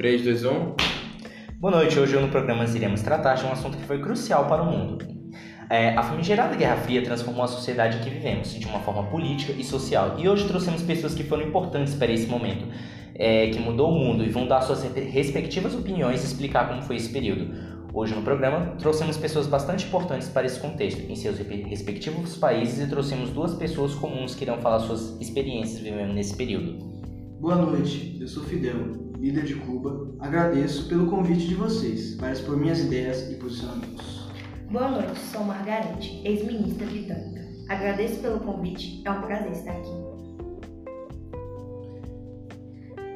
3, 2, 1. Boa noite, hoje no programa iremos tratar de um assunto que foi crucial para o mundo. É, a famigerada Guerra Fria transformou a sociedade em que vivemos, de uma forma política e social, e hoje trouxemos pessoas que foram importantes para esse momento, é, que mudou o mundo, e vão dar suas respectivas opiniões e explicar como foi esse período. Hoje no programa, trouxemos pessoas bastante importantes para esse contexto, em seus respectivos países, e trouxemos duas pessoas comuns que irão falar suas experiências vivendo nesse período. Boa noite, eu sou Fidel, líder de Cuba. Agradeço pelo convite de vocês para expor minhas ideias e posicionamentos. Boa noite, sou Margarete, ex-ministra britânica. Agradeço pelo convite, é um prazer estar aqui.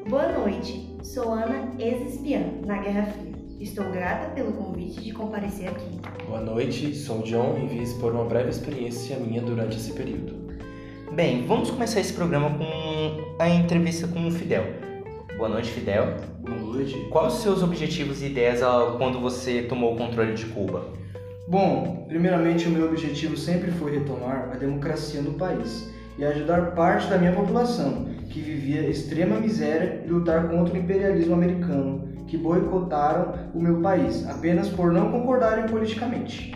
Boa noite, sou Ana, ex-espiã na Guerra Fria. Estou grata pelo convite de comparecer aqui. Boa noite, sou John e vim expor uma breve experiência minha durante esse período. Bem, vamos começar esse programa com a entrevista com o Fidel. Boa noite, Fidel. Boa noite. Quais os seus objetivos e ideias quando você tomou o controle de Cuba? Bom, primeiramente o meu objetivo sempre foi retomar a democracia no país e ajudar parte da minha população que vivia extrema miséria e lutar contra o imperialismo americano, que boicotaram o meu país apenas por não concordarem politicamente.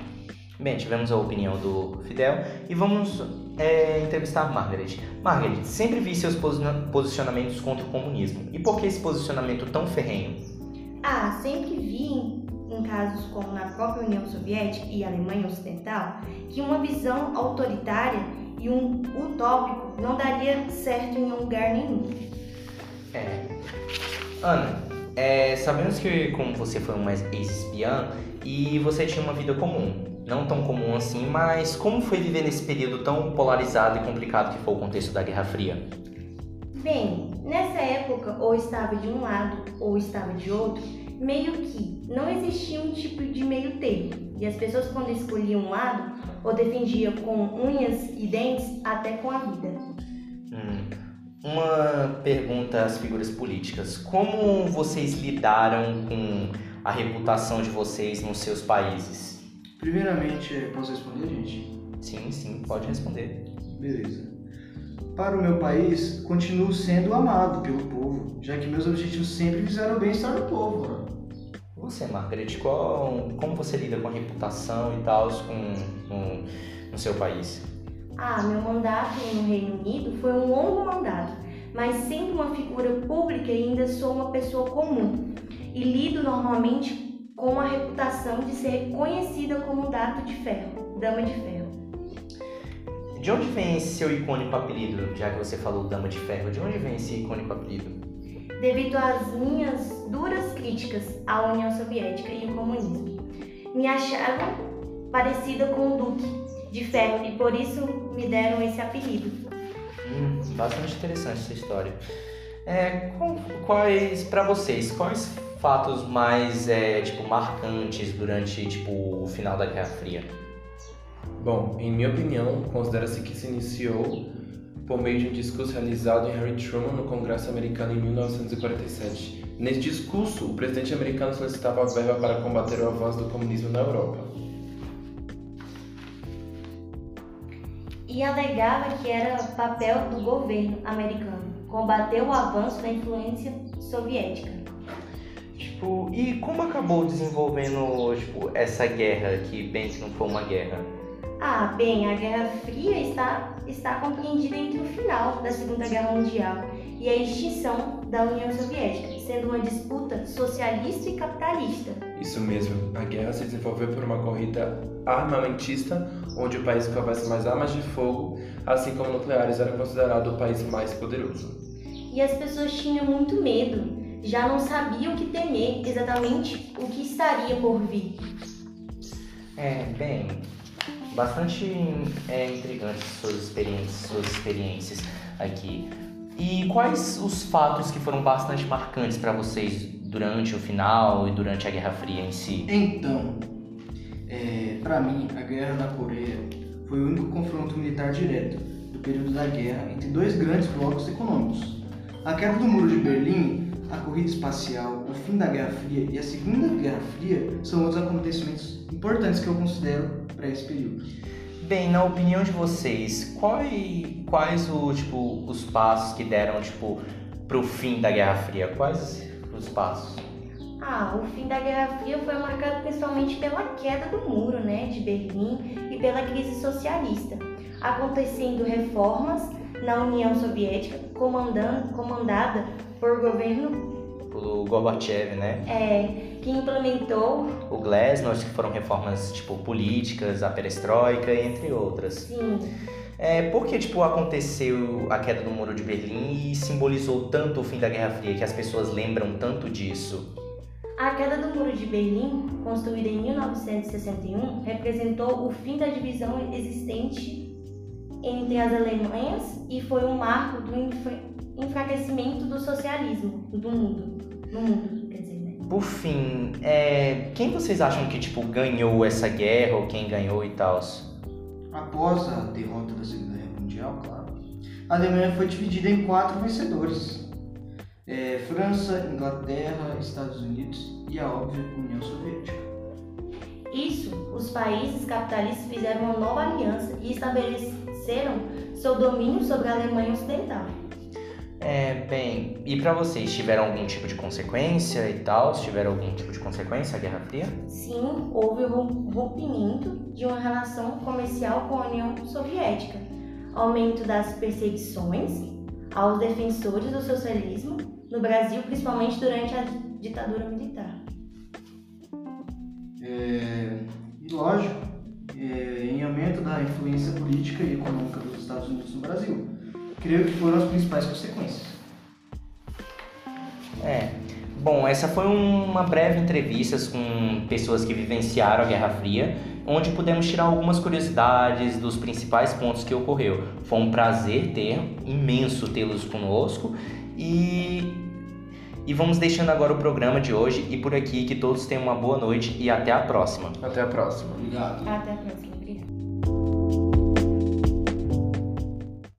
Bem, tivemos a opinião do Fidel e vamos é, entrevistar Margaret. Margaret, sempre vi seus posicionamentos contra o comunismo. E por que esse posicionamento tão ferrenho? Ah, sempre vi em casos como na própria União Soviética e Alemanha Ocidental que uma visão autoritária e um utópico não daria certo em lugar nenhum. É. Ana, é, sabemos que como você foi uma ex-espiã e você tinha uma vida comum, não tão comum assim, mas como foi viver nesse período tão polarizado e complicado que foi o contexto da Guerra Fria? Bem, nessa época ou estava de um lado ou estava de outro, meio que não existia um tipo de meio termo. E as pessoas quando escolhiam um lado, ou defendiam com unhas e dentes, até com a vida. Hum. Uma pergunta às figuras políticas. Como vocês lidaram com a reputação de vocês nos seus países? Primeiramente, é, posso responder, gente? Sim, sim, pode responder. Beleza. Para o meu país, continuo sendo amado pelo povo, já que meus objetivos sempre visaram o bem-estar do povo. Né? Você, Margaret, qual, como você lida com a reputação e tal com, com, no seu país? Ah, meu mandato no Reino Unido foi um longo mandato, mas sendo uma figura pública ainda sou uma pessoa comum e lido normalmente com a reputação de ser conhecida como Dato de Ferro, Dama de Ferro. De onde vem esse seu icônico apelido, já que você falou Dama de Ferro? De onde vem esse icônico apelido? Devido às minhas duras críticas à União Soviética e ao comunismo. Me achavam parecida com o Duque de Ferro e por isso me deram esse apelido. Hum, bastante interessante essa história. É, quais, para vocês, quais fatos mais é, tipo marcantes durante tipo o final da Guerra Fria? Bom, em minha opinião, considera-se que se iniciou por meio de um discurso realizado em Harry Truman no Congresso americano em 1947. Nesse discurso, o presidente americano solicitava verba para combater o avanço do comunismo na Europa. E alegava que era papel do governo americano combater o avanço da influência soviética. Tipo, e como acabou desenvolvendo tipo, essa guerra que bem que não foi uma guerra? Ah, bem, a Guerra Fria está, está compreendida entre o final da Segunda Guerra Mundial e a extinção da União Soviética, sendo uma disputa socialista e capitalista. Isso mesmo, a guerra se desenvolveu por uma corrida armamentista, onde o país com mais armas de fogo, assim como nucleares, era considerado o país mais poderoso. E as pessoas tinham muito medo, já não sabiam o que temer, exatamente o que estaria por vir. É, bem, bastante é, intrigante suas experiências, suas experiências aqui. E quais os fatos que foram bastante marcantes para vocês durante o final e durante a Guerra Fria em si? Então, é, para mim, a Guerra da Coreia foi o único confronto militar direto do período da guerra entre dois grandes blocos econômicos. A queda do Muro de Berlim a corrida espacial, o fim da Guerra Fria e a Segunda Guerra Fria são outros acontecimentos importantes que eu considero para esse período. Bem, na opinião de vocês, quais, quais o, tipo, os passos que deram tipo, para o fim da Guerra Fria? Quais os passos? Ah, o fim da Guerra Fria foi marcado principalmente pela queda do muro, né, de Berlim e pela crise socialista, acontecendo reformas na União Soviética, comandada por governo Pelo Gorbachev, né? é, que implementou, O Glasnost, que foram reformas, tipo, políticas, a perestroika, entre outras. sim, É, por que, tipo, aconteceu a queda do Muro de Berlim e simbolizou tanto o fim da Guerra Fria, que as pessoas lembram tanto disso? A queda do Muro de Berlim, construída em 1961, representou o fim da divisão existente entre as Alemanhas e foi um marco do enfra- enfraquecimento do socialismo do mundo. No mundo, quer dizer, né? Por fim, é, quem vocês acham que, tipo, ganhou essa guerra, ou quem ganhou e tal? Após a derrota da Segunda Guerra Mundial, claro, a Alemanha foi dividida em quatro vencedores: É, França, Inglaterra, Estados Unidos e a óbvia União Soviética. Isso, os países capitalistas fizeram uma nova aliança e estabeleceram seu domínio sobre a Alemanha Ocidental. É, bem, e pra vocês, tiveram algum tipo de consequência e tal? Tiveram algum tipo de consequência a Guerra Fria? Sim, houve o rom- rompimento de uma relação comercial com a União Soviética, aumento das perseguições aos defensores do socialismo no Brasil, principalmente durante a ditadura militar. É, e lógico, é, em aumento da influência política e econômica dos Estados Unidos no Brasil. Creio que foram as principais consequências. É. Bom, essa foi uma breve entrevista com pessoas que vivenciaram a Guerra Fria, onde pudemos tirar algumas curiosidades dos principais pontos que ocorreu. Foi um prazer ter, imenso tê-los conosco e e vamos deixando agora o programa de hoje e por aqui que todos tenham uma boa noite e até a próxima. Até a próxima. Obrigado. Até a próxima.